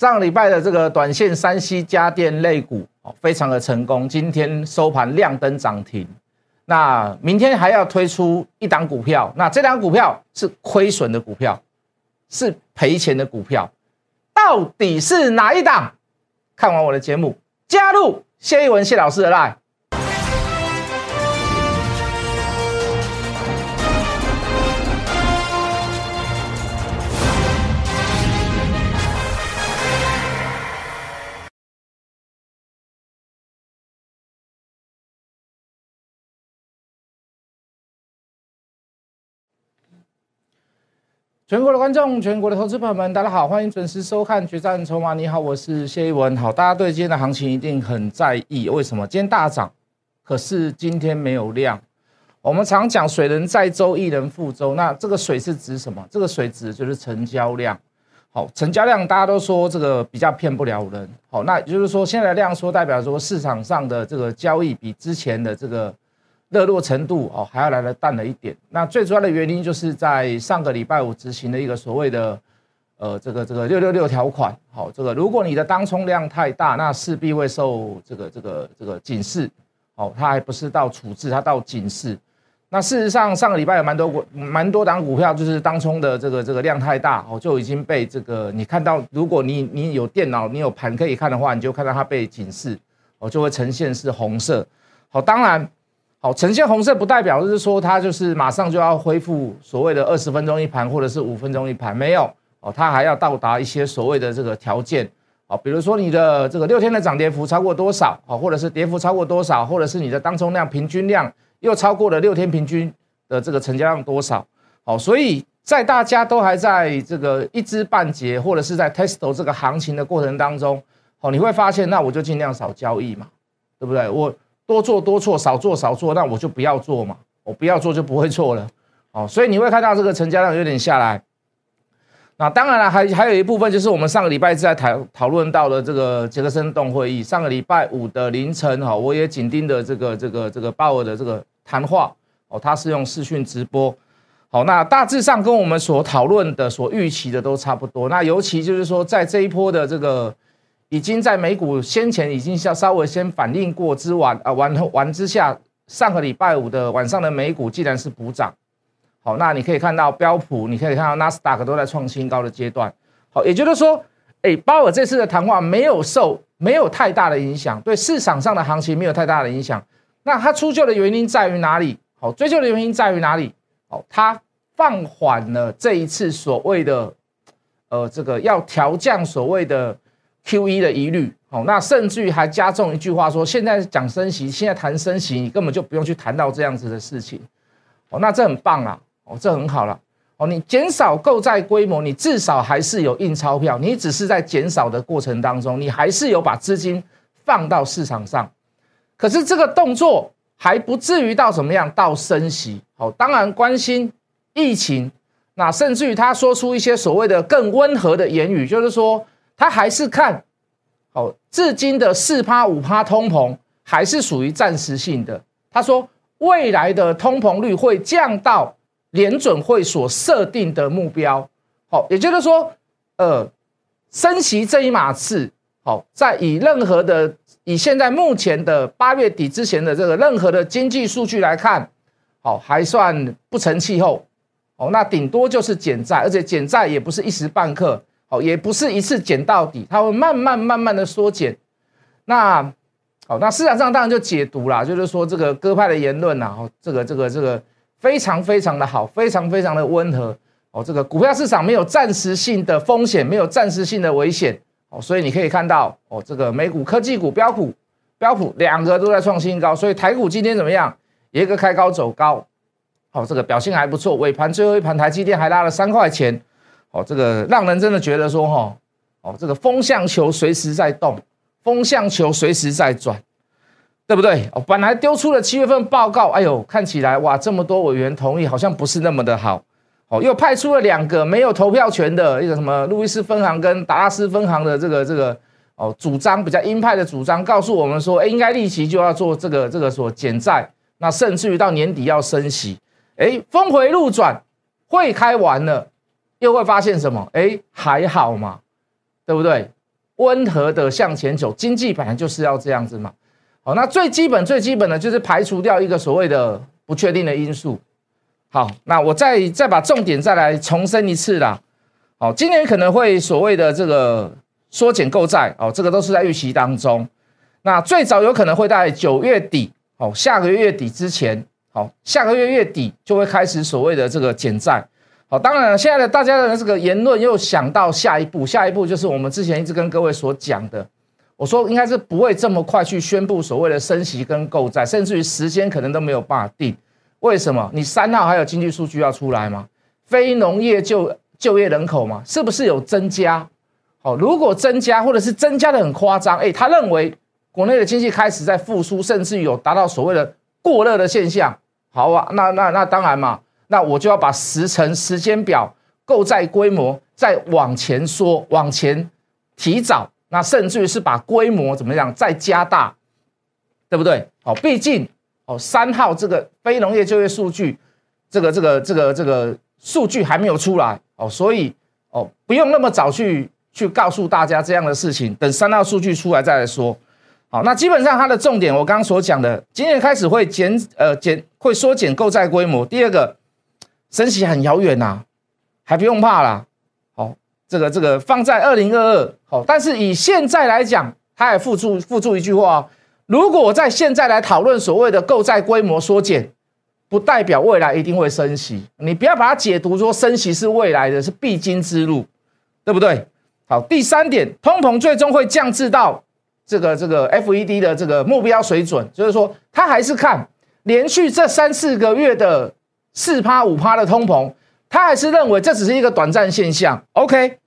上礼拜的这个短线山西家电类股，非常的成功，今天收盘亮灯涨停。那明天还要推出一档股票，那这档股票是亏损的股票，是赔钱的股票，到底是哪一档？看完我的节目，加入谢一文谢老师的 line。全国的观众，全国的投资朋友们，大家好，欢迎准时收看《决战筹码》。你好，我是谢一文。好，大家对今天的行情一定很在意，为什么？今天大涨，可是今天没有量。我们常讲水能载舟，亦能覆舟。那这个水是指什么？这个水指的就是成交量。好，成交量大家都说这个比较骗不了人。好，那也就是说，现在的量缩代表说市场上的这个交易比之前的这个。热络程度哦，还要来的淡了一点。那最主要的原因就是在上个礼拜五执行的一个所谓的，呃，这个这个六六六条款。好，这个如果你的当冲量太大，那势必会受这个这个这个警示。好，它还不是到处置，它到警示。那事实上，上个礼拜有蛮多股蛮多档股票，就是当冲的这个这个量太大，哦，就已经被这个你看到，如果你你有电脑，你有盘可以看的话，你就看到它被警示，哦，就会呈现是红色。好，当然。好，呈现红色不代表就是说它就是马上就要恢复所谓的二十分钟一盘或者是五分钟一盘，没有哦，它还要到达一些所谓的这个条件，好，比如说你的这个六天的涨跌幅超过多少，好，或者是跌幅超过多少，或者是你的当冲量平均量又超过了六天平均的这个成交量多少，好，所以在大家都还在这个一知半解或者是在 test 这个行情的过程当中，好，你会发现那我就尽量少交易嘛，对不对？我。多做多错，少做少做，那我就不要做嘛。我不要做就不会错了，哦，所以你会看到这个成交量有点下来。那当然了，还还有一部分就是我们上个礼拜在讨讨论到的这个杰克森动会议，上个礼拜五的凌晨哈，我也紧盯的这个这个这个鲍尔的这个谈话哦，他是用视讯直播，好，那大致上跟我们所讨论的、所预期的都差不多。那尤其就是说，在这一波的这个。已经在美股先前已经稍稍微先反应过之完啊完完之下，上个礼拜五的晚上的美股既然是补涨，好，那你可以看到标普，你可以看到纳斯达克都在创新高的阶段，好，也就是说，哎，鲍尔这次的谈话没有受没有太大的影响，对市场上的行情没有太大的影响。那它出救的原因在于哪里？好，追究的原因在于哪里？好，它放缓了这一次所谓的呃这个要调降所谓的。Q E 的疑虑，好，那甚至于还加重一句话说，现在讲升息，现在谈升息，你根本就不用去谈到这样子的事情，哦，那这很棒啊，哦，这很好了，哦，你减少购债规模，你至少还是有印钞票，你只是在减少的过程当中，你还是有把资金放到市场上，可是这个动作还不至于到什么样，到升息，哦，当然关心疫情，那甚至于他说出一些所谓的更温和的言语，就是说。他还是看好至今的四趴五趴通膨还是属于暂时性的。他说未来的通膨率会降到联准会所设定的目标。好，也就是说，呃，升息这一码事，好，在以任何的以现在目前的八月底之前的这个任何的经济数据来看，好，还算不成气候。哦，那顶多就是减债，而且减债也不是一时半刻。哦，也不是一次减到底，它会慢慢慢慢的缩减。那好，那市场上当然就解读啦，就是说这个鸽派的言论呐，哦，这个这个这个非常非常的好，非常非常的温和。哦，这个股票市场没有暂时性的风险，没有暂时性的危险。哦，所以你可以看到，哦，这个美股科技股标普标普两个都在创新高，所以台股今天怎么样？一个开高走高，好，这个表现还不错。尾盘最后一盘，台积电还拉了三块钱。哦，这个让人真的觉得说，哈，哦，这个风向球随时在动，风向球随时在转，对不对？哦，本来丢出了七月份报告，哎呦，看起来哇，这么多委员同意，好像不是那么的好。哦，又派出了两个没有投票权的一个什么路易斯分行跟达拉斯分行的这个这个哦，主张比较鹰派的主张，告诉我们说，哎，应该立即就要做这个这个所减债，那甚至于到年底要升息，哎，峰回路转，会开完了。又会发现什么？哎，还好嘛，对不对？温和的向前走，经济本来就是要这样子嘛。好，那最基本最基本的就是排除掉一个所谓的不确定的因素。好，那我再再把重点再来重申一次啦。好，今年可能会所谓的这个缩减购债，哦，这个都是在预期当中。那最早有可能会在九月底，哦，下个月月底之前，好，下个月月底就会开始所谓的这个减债。好，当然了，现在的大家的这个言论又想到下一步，下一步就是我们之前一直跟各位所讲的，我说应该是不会这么快去宣布所谓的升息跟购债，甚至于时间可能都没有办法定。为什么？你三号还有经济数据要出来吗？非农业就就业人口嘛，是不是有增加？好，如果增加或者是增加的很夸张，哎，他认为国内的经济开始在复苏，甚至有达到所谓的过热的现象。好啊，那那那当然嘛。那我就要把时程、时间表、购债规模再往前说，往前提早，那甚至于是把规模怎么样再加大，对不对？哦，毕竟哦，三号这个非农业就业数据，这个这个这个这个数据还没有出来哦，所以哦，不用那么早去去告诉大家这样的事情，等三号数据出来再来说。好，那基本上它的重点，我刚刚所讲的，今年开始会减呃减会缩减购债规模。第二个。升息很遥远呐，还不用怕啦。好，这个这个放在二零二二，好，但是以现在来讲，他还附注附注一句话：如果在现在来讨论所谓的购债规模缩减，不代表未来一定会升息。你不要把它解读说升息是未来的是必经之路，对不对？好，第三点，通膨最终会降至到这个这个 FED 的这个目标水准，就是说他还是看连续这三四个月的。四趴五趴的通膨，他还是认为这只是一个短暂现象。OK，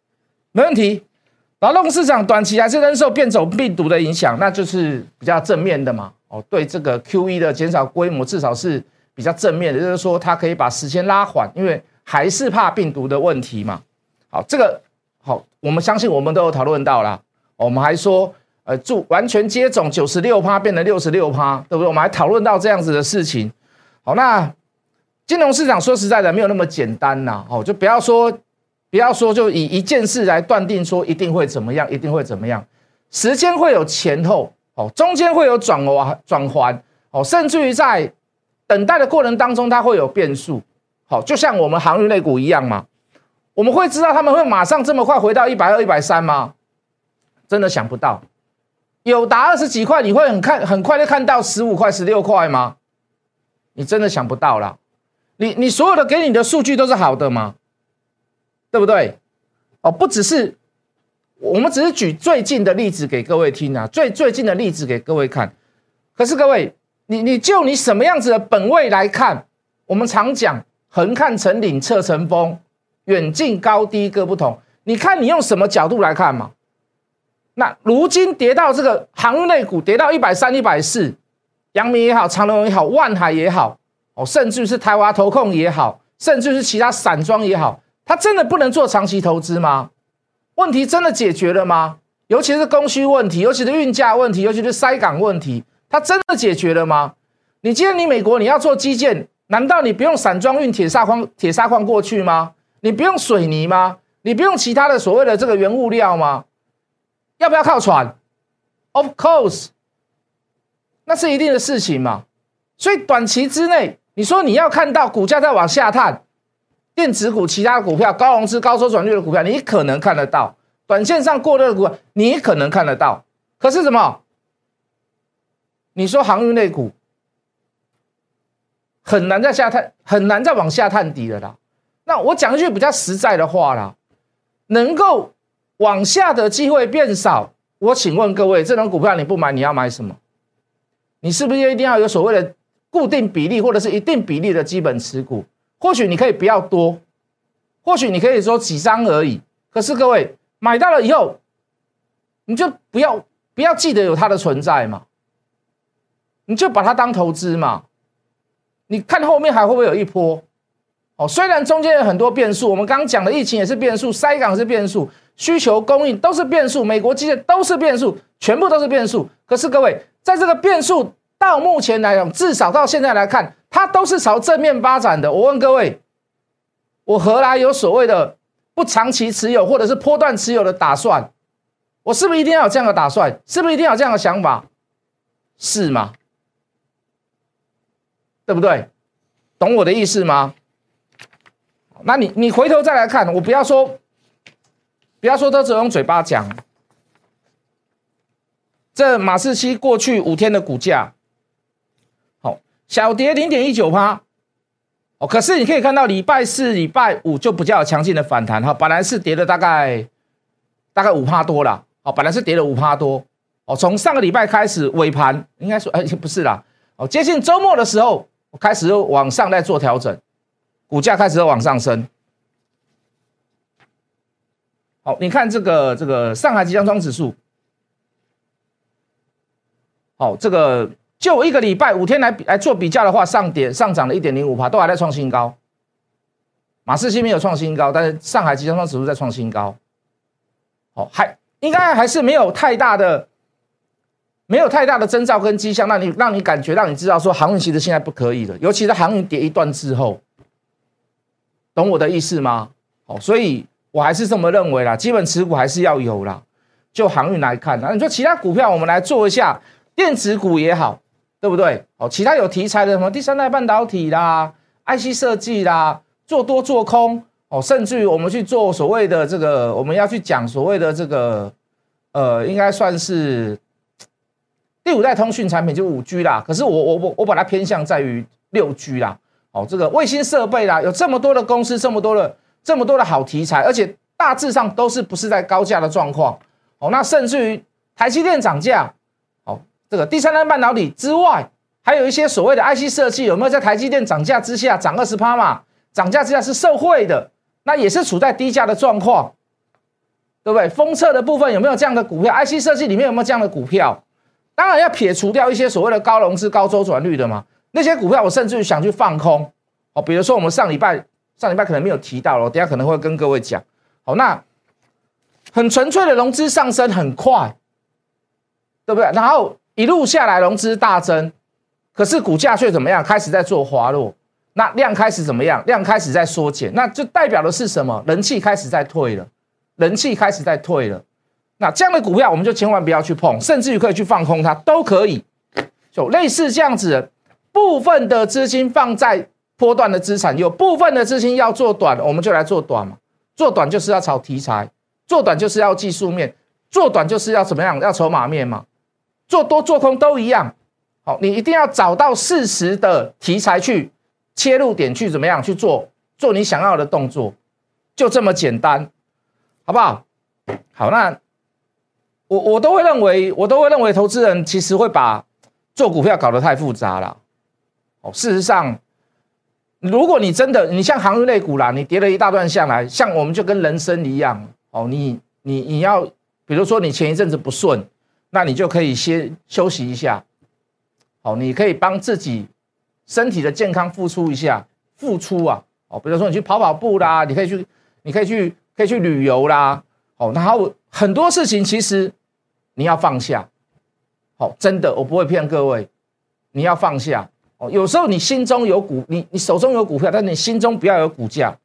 没问题。劳动市场短期还是仍受变种病毒的影响，那就是比较正面的嘛。哦，对这个 QE 的减少规模至少是比较正面的，就是说它可以把时间拉缓，因为还是怕病毒的问题嘛。好，这个好，我们相信我们都有讨论到啦。我们还说，呃，住完全接种九十六趴变成六十六趴，对不对？我们还讨论到这样子的事情。好，那。金融市场说实在的没有那么简单呐，哦，就不要说，不要说就以一件事来断定说一定会怎么样，一定会怎么样，时间会有前后，哦，中间会有转弯转环，哦，甚至于在等待的过程当中，它会有变数，好，就像我们航运类股一样嘛，我们会知道他们会马上这么快回到一百二、一百三吗？真的想不到，有达二十几块，你会很看很快就看到十五块、十六块吗？你真的想不到了。你你所有的给你的数据都是好的吗？对不对？哦，不只是，我们只是举最近的例子给各位听啊，最最近的例子给各位看。可是各位，你你就你什么样子的本位来看？我们常讲横看成岭侧成峰，远近高低各不同。你看你用什么角度来看嘛？那如今跌到这个航运类股跌到一百三、一百四，阳明也好，长隆也好，万海也好。哦，甚至是台湾投控也好，甚至是其他散装也好，它真的不能做长期投资吗？问题真的解决了吗？尤其是供需问题，尤其是运价问题，尤其是塞港问题，它真的解决了吗？你今天你美国你要做基建，难道你不用散装运铁砂矿、铁砂矿过去吗？你不用水泥吗？你不用其他的所谓的这个原物料吗？要不要靠船？Of course，那是一定的事情嘛。所以短期之内。你说你要看到股价在往下探，电子股、其他股票、高融资、高收转率的股票，你可能看得到；短线上过热的股，你可能看得到。可是什么？你说航运类股很难在下探，很难再往下探底的啦。那我讲一句比较实在的话啦，能够往下的机会变少。我请问各位，这种股票你不买，你要买什么？你是不是一定要有所谓的？固定比例或者是一定比例的基本持股，或许你可以不要多，或许你可以说几张而已。可是各位买到了以后，你就不要不要记得有它的存在嘛，你就把它当投资嘛。你看后面还会不会有一波？哦，虽然中间有很多变数，我们刚刚讲的疫情也是变数，塞港是变数，需求供应都是变数，美国基建都是变数，全部都是变数。可是各位在这个变数。到目前来讲，至少到现在来看，它都是朝正面发展的。我问各位，我何来有所谓的不长期持有或者是波段持有的打算？我是不是一定要有这样的打算？是不是一定要有这样的想法？是吗？对不对？懂我的意思吗？那你你回头再来看，我不要说，不要说都只用嘴巴讲。这马士基过去五天的股价，小跌零点一九趴，哦，可是你可以看到礼拜四、礼拜五就比较强劲的反弹。哈，本来是跌了大概大概五趴多了，哦，本来是跌了五趴多，哦，从上个礼拜开始尾盘应该说哎不是啦，哦，接近周末的时候开始往上在做调整，股价开始往上升。好，你看这个这个上海集装箱指数。哦，这个就一个礼拜五天来来做比较的话，上点上涨了一点零五帕，都还在创新高。马士基没有创新高，但是上海集装箱指数在创新高。哦，还应该还是没有太大的，没有太大的征兆跟迹象，让你让你感觉让你知道说航运其实现在不可以了，尤其是航运跌一段之后，懂我的意思吗？哦，所以我还是这么认为啦，基本持股还是要有啦。就航运来看，那你说其他股票，我们来做一下。电子股也好，对不对？哦，其他有题材的什么第三代半导体啦、IC 设计啦，做多做空哦，甚至于我们去做所谓的这个，我们要去讲所谓的这个，呃，应该算是第五代通讯产品，就五 G 啦。可是我我我我把它偏向在于六 G 啦。哦，这个卫星设备啦，有这么多的公司，这么多的这么多的好题材，而且大致上都是不是在高价的状况。哦，那甚至于台积电涨价。这个第三代半导体之外，还有一些所谓的 IC 设计，有没有在台积电涨价之下涨二十趴嘛？涨价之下是受惠的，那也是处在低价的状况，对不对？封测的部分有没有这样的股票？IC 设计里面有没有这样的股票？当然要撇除掉一些所谓的高融资、高周转率的嘛。那些股票我甚至于想去放空哦。比如说我们上礼拜上礼拜可能没有提到了，等下可能会跟各位讲。好，那很纯粹的融资上升很快，对不对？然后。一路下来，融资大增，可是股价却怎么样？开始在做滑落，那量开始怎么样？量开始在缩减，那就代表的是什么？人气开始在退了，人气开始在退了。那这样的股票，我们就千万不要去碰，甚至于可以去放空它，都可以。就类似这样子，部分的资金放在波段的资产，有部分的资金要做短，我们就来做短嘛。做短就是要炒题材，做短就是要技术面，做短就是要怎么样？要筹码面嘛。做多做空都一样，好，你一定要找到适时的题材去切入点去怎么样去做做你想要的动作，就这么简单，好不好？好，那我我都会认为，我都会认为投资人其实会把做股票搞得太复杂了。哦，事实上，如果你真的你像航运类股啦，你跌了一大段下来，像我们就跟人生一样，哦，你你你要比如说你前一阵子不顺。那你就可以先休息一下，好，你可以帮自己身体的健康付出一下，付出啊，哦，比如说你去跑跑步啦，你可以去，你可以去，可以去旅游啦，哦，然后很多事情其实你要放下，好，真的，我不会骗各位，你要放下哦。有时候你心中有股，你你手中有股票，但你心中不要有股价。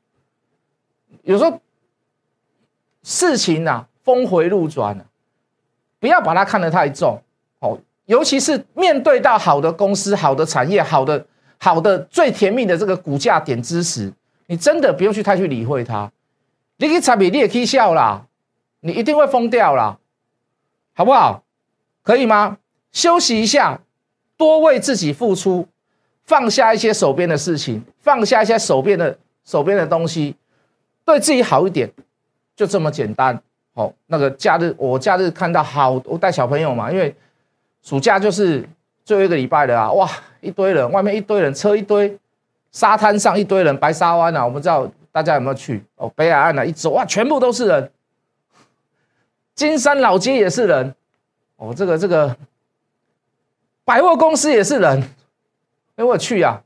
有时候事情啊，峰回路转啊。不要把它看得太重，哦，尤其是面对到好的公司、好的产业、好的、好的最甜蜜的这个股价点之时，你真的不用去太去理会它。你可以差别，你也可以笑啦，你一定会疯掉啦，好不好？可以吗？休息一下，多为自己付出，放下一些手边的事情，放下一些手边的手边的东西，对自己好一点，就这么简单。哦，那个假日，我假日看到好，我带小朋友嘛，因为暑假就是最后一个礼拜了啊，哇，一堆人，外面一堆人，车一堆，沙滩上一堆人，白沙湾啊，我不知道大家有没有去哦，北海岸啊，一走哇，全部都是人，金山老街也是人，哦，这个这个百货公司也是人，哎，我去呀，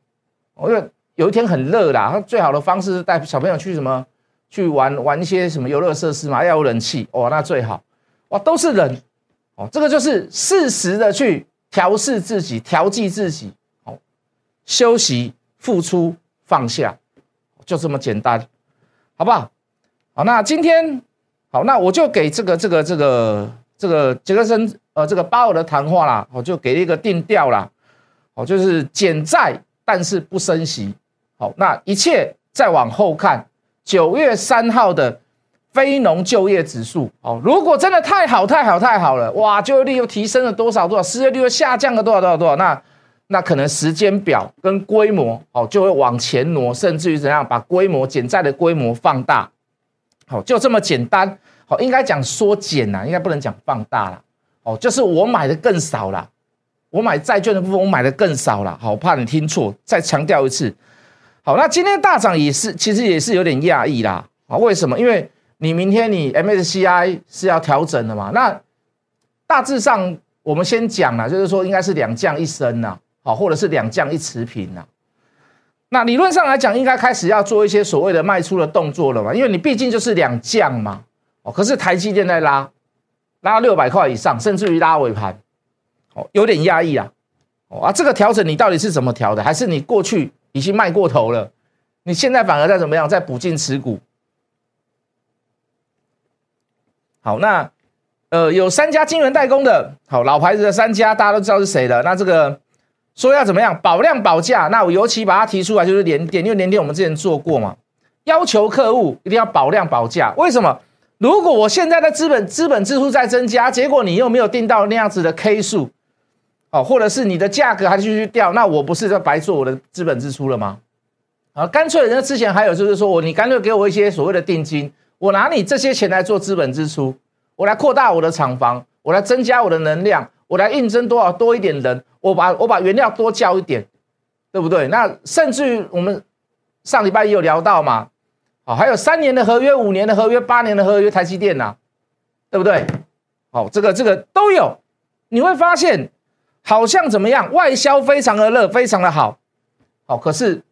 我有有一天很热啦，最好的方式是带小朋友去什么？去玩玩一些什么游乐设施嘛，要有人气哦，那最好。哇，都是人哦，这个就是适时的去调试自己、调剂自己，哦，休息、付出、放下，就这么简单，好不好？好，那今天好，那我就给这个、这个、这个这个杰克森呃这个鲍尔的谈话啦，哦就给一个定调啦，哦就是减债但是不升息，好那一切再往后看，九月三号的非农就业指数，哦如果真的太好太好太好了，哇就业率又提升了多少多少，失业率又下降了多少多少多少，那那可能时间表跟规模哦就会往前挪，甚至于怎样把规模减债的规模放大，好就这么简单。好，应该讲缩减呐，应该不能讲放大了。哦，就是我买的更少了，我买债券的部分我买的更少了。好，怕你听错，再强调一次。好，那今天大涨也是，其实也是有点讶异啦。啊，为什么？因为你明天你 MSCI 是要调整的嘛。那大致上我们先讲了，就是说应该是两降一升呐，好，或者是两降一持平呐。那理论上来讲，应该开始要做一些所谓的卖出的动作了嘛，因为你毕竟就是两降嘛。哦，可是台积电在拉，拉六百块以上，甚至于拉尾盘，哦，有点压抑啊。哦啊，这个调整你到底是怎么调的？还是你过去已经卖过头了？你现在反而在怎么样？在补进持股？好，那呃，有三家晶圆代工的，好老牌子的三家，大家都知道是谁的。那这个说要怎么样保量保价？那我尤其把它提出来，就是联电，因为联电我们之前做过嘛，要求客户一定要保量保价。为什么？如果我现在的资本资本支出在增加，结果你又没有定到那样子的 K 数，哦，或者是你的价格还继续掉，那我不是在白做我的资本支出了吗？啊，干脆人家之前还有就是说我你干脆给我一些所谓的定金，我拿你这些钱来做资本支出，我来扩大我的厂房，我来增加我的能量，我来应征多少多一点人，我把我把原料多交一点，对不对？那甚至于我们上礼拜也有聊到嘛。好，还有三年的合约、五年的合约、八年的合约，台积电呐，对不对？好，这个这个都有，你会发现好像怎么样，外销非常的热，非常的好，好，可是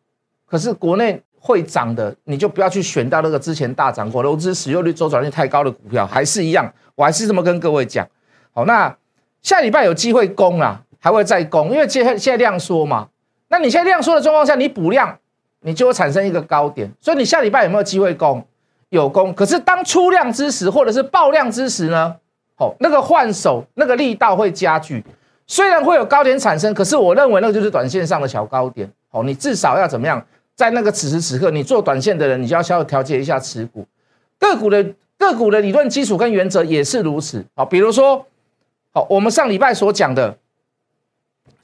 可是国内会涨的，你就不要去选到那个之前大涨过、投资使用率、周转率太高的股票，还是一样，我还是这么跟各位讲。好，那下礼拜有机会攻啊，还会再攻，因为现在现在量缩嘛，那你现在量缩的状况下，你补量。你就会产生一个高点，所以你下礼拜有没有机会攻？有攻，可是当出量之时，或者是爆量之时呢？哦，那个换手那个力道会加剧，虽然会有高点产生，可是我认为那个就是短线上的小高点。哦，你至少要怎么样？在那个此时此刻，你做短线的人，你就要稍微调节一下持股。个股的个股的理论基础跟原则也是如此。好，比如说，好，我们上礼拜所讲的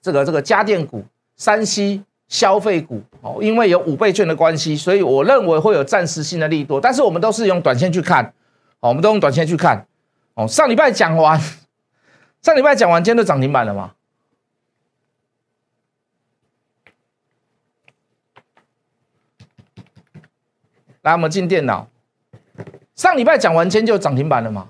这个这个家电股，山西。消费股哦，因为有五倍券的关系，所以我认为会有暂时性的利多。但是我们都是用短线去看，哦，我们都用短线去看。哦，上礼拜讲完，上礼拜讲完，今天都涨停板了吗？来，我们进电脑。上礼拜讲完，今天就涨停板了吗？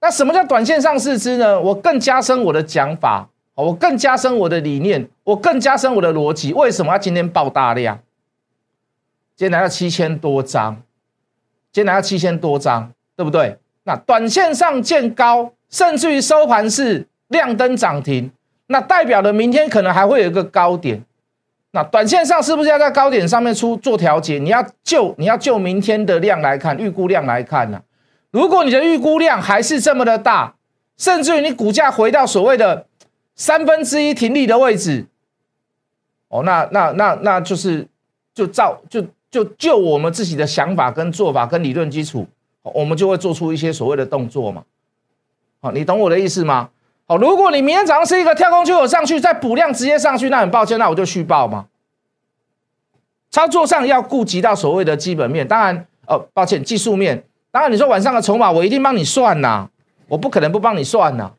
那什么叫短线上市之呢？我更加深我的讲法。我更加深我的理念，我更加深我的逻辑。为什么要今天爆大量？今天来到七千多张，今天来到七千多张，对不对？那短线上见高，甚至于收盘是亮灯涨停，那代表了明天可能还会有一个高点。那短线上是不是要在高点上面出做调节？你要就你要就明天的量来看，预估量来看呢？如果你的预估量还是这么的大，甚至于你股价回到所谓的。三分之一停利的位置，哦，那那那那就是就照就就就我们自己的想法跟做法跟理论基础，我们就会做出一些所谓的动作嘛。好，你懂我的意思吗？好，如果你明天早上是一个跳空缺口上去，再补量直接上去，那很抱歉，那我就续报嘛。操作上要顾及到所谓的基本面，当然，哦，抱歉，技术面，当然你说晚上的筹码，我一定帮你算呐，我不可能不帮你算呐。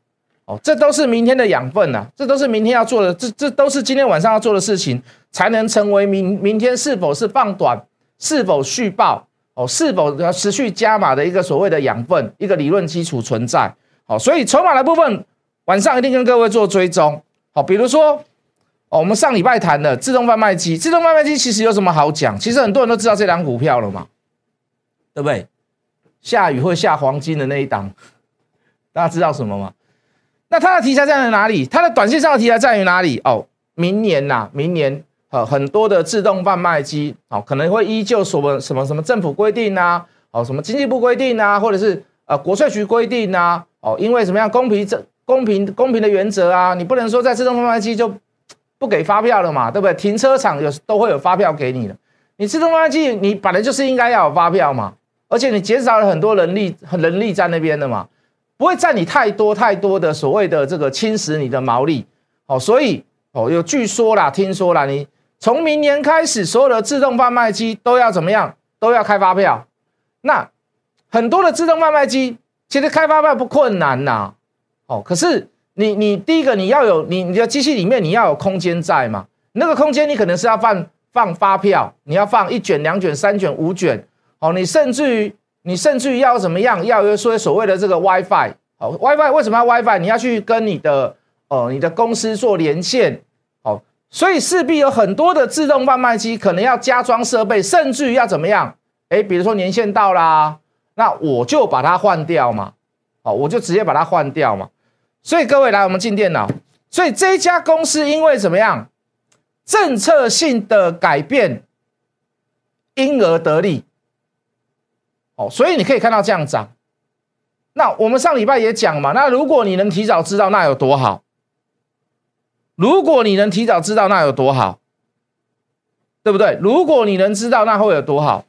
哦，这都是明天的养分呐，这都是明天要做的，这这都是今天晚上要做的事情，才能成为明明天是否是放短，是否续报，哦，是否要持续加码的一个所谓的养分，一个理论基础存在。好，所以筹码的部分晚上一定跟各位做追踪。好，比如说，哦，我们上礼拜谈的自动贩卖机，自动贩卖机其实有什么好讲？其实很多人都知道这档股票了嘛，对不对？下雨会下黄金的那一档，大家知道什么吗？那它的题材在于哪里？它的短线上的题材在于哪里？哦，明年呐，明年呃很多的自动贩卖机哦可能会依旧什么什么什么政府规定啊，哦什么经济部规定啊，或者是呃国税局规定啊，哦，因为什么样公平这公平公平的原则啊，你不能说在自动贩卖机就不给发票了嘛，对不对？停车场有都会有发票给你的，你自动贩卖机你本来就是应该要有发票嘛，而且你减少了很多人力人力在那边的嘛，不会占你太多太多的所谓的这个侵蚀你的毛利，哦，所以哦有据说啦，听说啦，你从明年开始所有的自动贩卖机都要怎么样？都要开发票，那很多的自动贩卖机其实开发票不困难呐，哦，可是你你第一个你要有你你的机器里面你要有空间在嘛，那个空间你可能是要放放发票，你要放一卷两卷三卷五卷，哦，你甚至于你甚至于要怎么样，要有说所谓的这个 WiFi，哦，WiFi 为什么要 WiFi？你要去跟你的呃你的公司做连线。哦所以势必有很多的自动贩卖机可能要加装设备，甚至于要怎么样？哎，比如说年限到啦，那我就把它换掉嘛。哦，我就直接把它换掉嘛。所以各位来，我们进电脑。所以这家公司因为怎么样？政策性的改变，因而得利。哦，所以你可以看到这样涨。那我们上礼拜也讲嘛，那如果你能提早知道，那有多好？如果你能提早知道，那有多好，对不对？如果你能知道，那会有多好？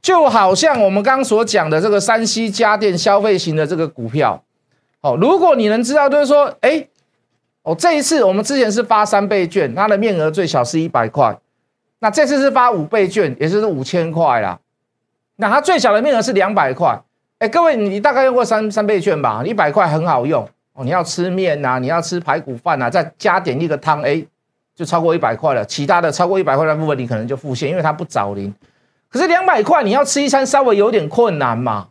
就好像我们刚所讲的这个山西家电消费型的这个股票，哦，如果你能知道，就是说，哎，哦，这一次我们之前是发三倍券，它的面额最小是一百块，那这次是发五倍券，也就是五千块啦。那它最小的面额是两百块，哎，各位，你大概用过三三倍券吧？一百块很好用。哦，你要吃面呐，你要吃排骨饭呐，再加点一个汤，哎，就超过一百块了。其他的超过一百块的部分，你可能就付现，因为它不找零。可是两百块，你要吃一餐稍微有点困难嘛。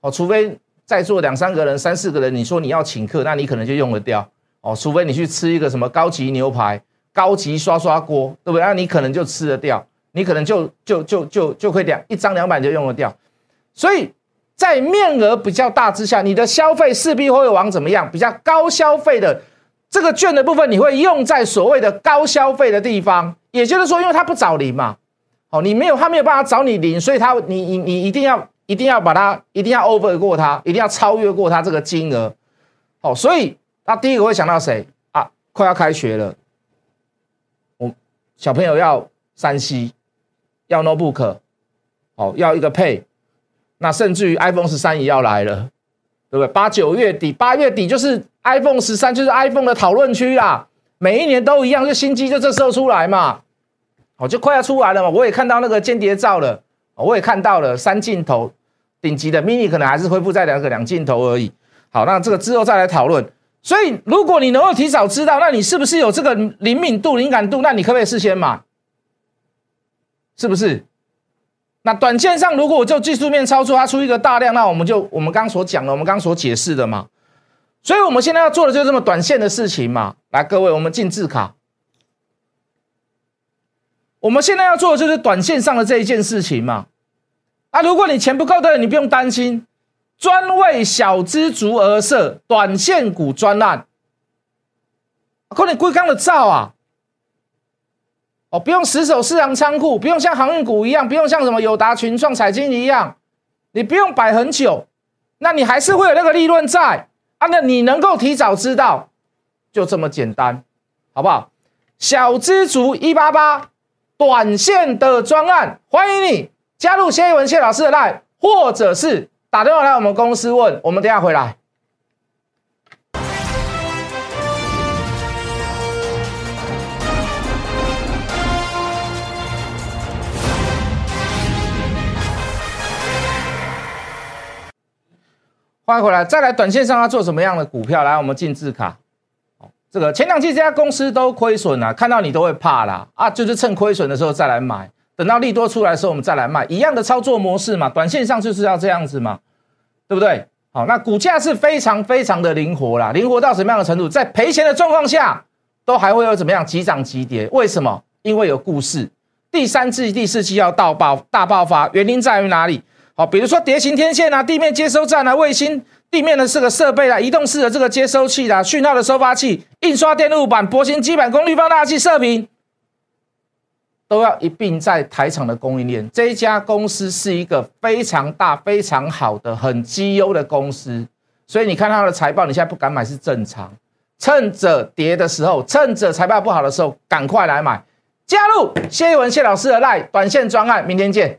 哦，除非在座两三个人、三四个人，你说你要请客，那你可能就用得掉。哦，除非你去吃一个什么高级牛排、高级刷刷锅，对不对？那你可能就吃得掉，你可能就就就就就可以两一张两百就用得掉。所以。在面额比较大之下，你的消费势必会往怎么样？比较高消费的这个券的部分，你会用在所谓的高消费的地方。也就是说，因为它不找零嘛，哦，你没有，他没有办法找你零，所以他你你你一定要一定要把它一定要 over 过它，一定要超越过它这个金额。哦，所以他第一个会想到谁啊？快要开学了，我小朋友要三 C，要 notebook，哦，要一个配。那甚至于 iPhone 十三也要来了，对不对？八九月底，八月底就是 iPhone 十三，就是 iPhone 的讨论区啦。每一年都一样，就新机就这时候出来嘛，哦，就快要出来了嘛。我也看到那个间谍照了，我也看到了三镜头顶级的 Mini 可能还是恢复在两个两镜头而已。好，那这个之后再来讨论。所以如果你能够提早知道，那你是不是有这个灵敏度、敏感度？那你可不可以事先买？是不是？那短线上，如果我就技术面操作，它出一个大量，那我们就我们刚所讲的，我们刚所解释的嘛。所以我们现在要做的就是这么短线的事情嘛。来，各位，我们进字卡。我们现在要做的就是短线上的这一件事情嘛。啊，如果你钱不够的，你不用担心，专为小资族而设短线股专案。可你龟缸的造啊。哦，不用死守市场仓库，不用像航运股一样，不用像什么友达、群创、彩金一样，你不用摆很久，那你还是会有那个利润在啊。那你能够提早知道，就这么简单，好不好？小资族一八八短线的专案，欢迎你加入谢一文谢老师的 line，或者是打电话来我们公司问，我们等下回来。欢迎回来，再来短线上要做什么样的股票？来，我们进字卡。这个前两期这家公司都亏损了，看到你都会怕啦啊！就是趁亏损的时候再来买，等到利多出来的时候我们再来卖，一样的操作模式嘛。短线上就是要这样子嘛，对不对？好，那股价是非常非常的灵活啦，灵活到什么样的程度？在赔钱的状况下，都还会有怎么样急涨急跌？为什么？因为有故事。第三季、第四季要大爆大爆发，原因在于哪里？好，比如说蝶形天线啊，地面接收站啊，卫星地面的这个设备啊，移动式的这个接收器啦，讯号的收发器，印刷电路板，薄型基板，功率放大器，射频。都要一并在台厂的供应链。这一家公司是一个非常大、非常好的、很绩优的公司，所以你看它的财报，你现在不敢买是正常。趁着跌的时候，趁着财报不好的时候，赶快来买。加入谢一文谢老师的赖短线专案，明天见。